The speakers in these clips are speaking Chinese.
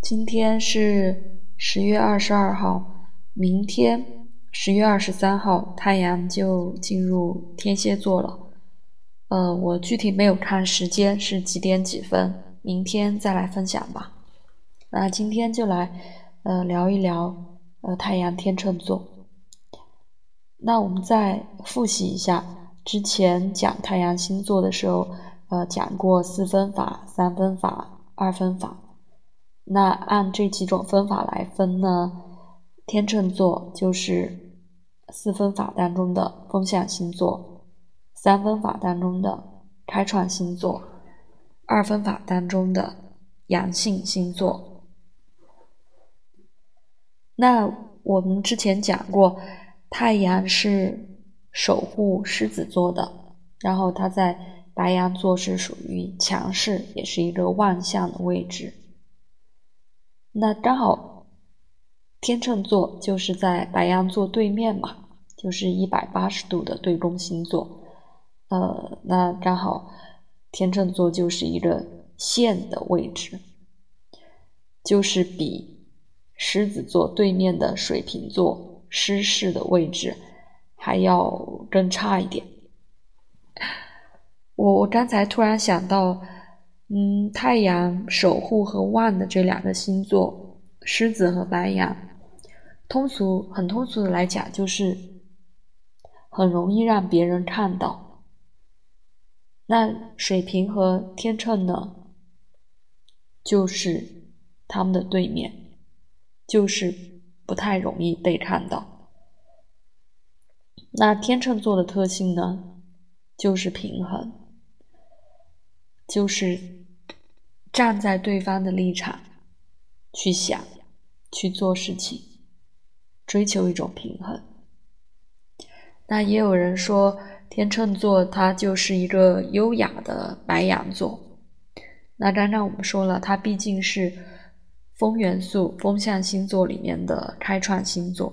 今天是十月二十二号，明天十月二十三号，太阳就进入天蝎座了。呃，我具体没有看时间是几点几分，明天再来分享吧。那今天就来呃聊一聊呃太阳天秤座。那我们再复习一下之前讲太阳星座的时候，呃讲过四分法、三分法、二分法。那按这几种分法来分呢，天秤座就是四分法当中的风象星座，三分法当中的开创星座，二分法当中的阳性星座。那我们之前讲过，太阳是守护狮子座的，然后它在白羊座是属于强势，也是一个旺相的位置。那刚好，天秤座就是在白羊座对面嘛，就是一百八十度的对宫星座。呃，那刚好天秤座就是一个线的位置，就是比狮子座对面的水瓶座失势的位置还要更差一点。我我刚才突然想到。嗯，太阳守护和旺的这两个星座，狮子和白羊，通俗很通俗的来讲，就是很容易让别人看到。那水瓶和天秤呢，就是他们的对面，就是不太容易被看到。那天秤座的特性呢，就是平衡，就是。站在对方的立场去想、去做事情，追求一种平衡。那也有人说，天秤座它就是一个优雅的白羊座。那刚刚我们说了，它毕竟是风元素、风象星座里面的开创星座，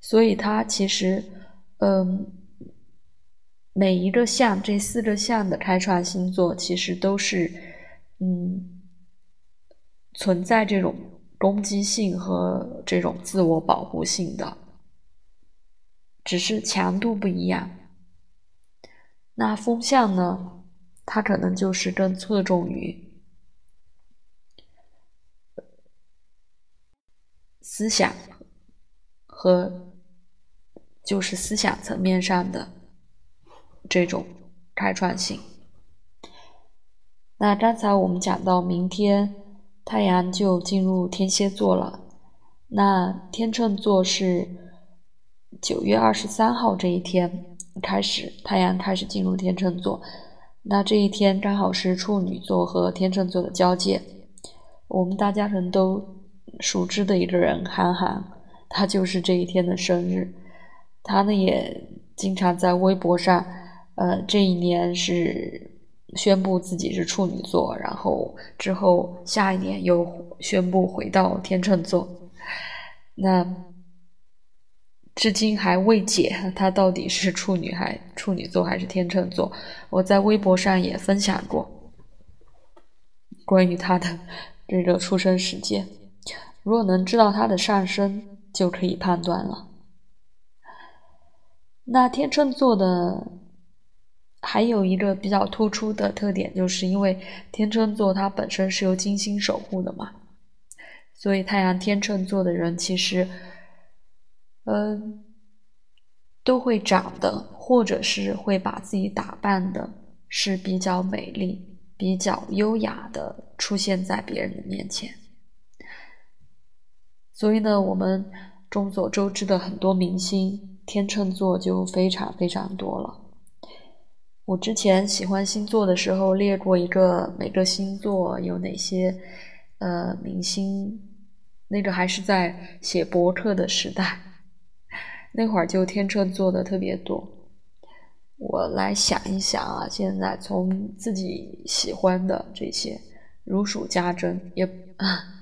所以它其实，嗯。每一个象，这四个象的开创星座，其实都是，嗯，存在这种攻击性和这种自我保护性的，只是强度不一样。那风象呢，它可能就是更侧重于思想和就是思想层面上的。这种开创性。那刚才我们讲到，明天太阳就进入天蝎座了。那天秤座是九月二十三号这一天开始，太阳开始进入天秤座。那这一天刚好是处女座和天秤座的交界。我们大家可能都熟知的一个人，韩寒，他就是这一天的生日。他呢也经常在微博上。呃，这一年是宣布自己是处女座，然后之后下一年又宣布回到天秤座。那至今还未解，他到底是处女还处女座还是天秤座？我在微博上也分享过关于他的这个出生时间。如果能知道他的上升，就可以判断了。那天秤座的。还有一个比较突出的特点，就是因为天秤座它本身是由金星守护的嘛，所以太阳天秤座的人其实，嗯，都会长得或者是会把自己打扮的是比较美丽、比较优雅的出现在别人的面前。所以呢，我们众所周知的很多明星天秤座就非常非常多了。我之前喜欢星座的时候列过一个每个星座有哪些呃明星，那个还是在写博客的时代，那会儿就天秤座的特别多。我来想一想啊，现在从自己喜欢的这些如数家珍，也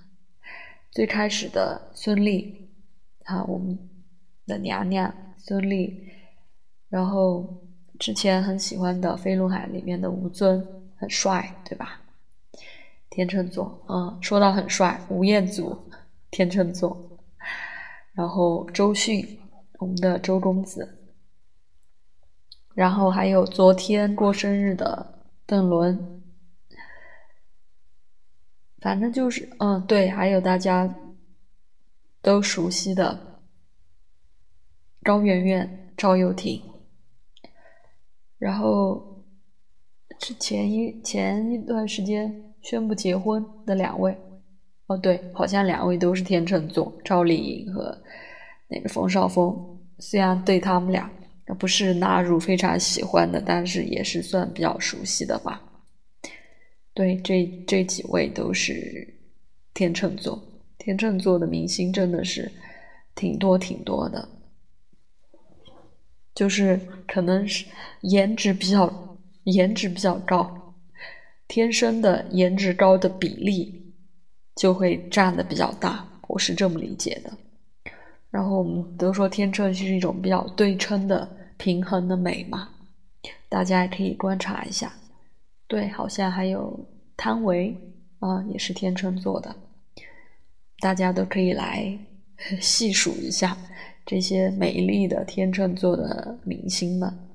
最开始的孙俪啊，我们的娘娘孙俪，然后。之前很喜欢的《飞轮海》里面的吴尊很帅，对吧？天秤座，嗯，说到很帅，吴彦祖，天秤座，然后周迅，我们的周公子，然后还有昨天过生日的邓伦，反正就是，嗯，对，还有大家都熟悉的高圆圆、赵又廷，然后是前一前一段时间。宣布结婚的两位，哦对，好像两位都是天秤座，赵丽颖和那个冯绍峰。虽然对他们俩不是纳入非常喜欢的，但是也是算比较熟悉的吧。对，这这几位都是天秤座，天秤座的明星真的是挺多挺多的，就是可能是颜值比较颜值比较高。天生的颜值高的比例就会占的比较大，我是这么理解的。然后我们都说天秤是一种比较对称的、平衡的美嘛，大家也可以观察一下。对，好像还有汤唯啊，也是天秤座的，大家都可以来 细数一下这些美丽的天秤座的明星们。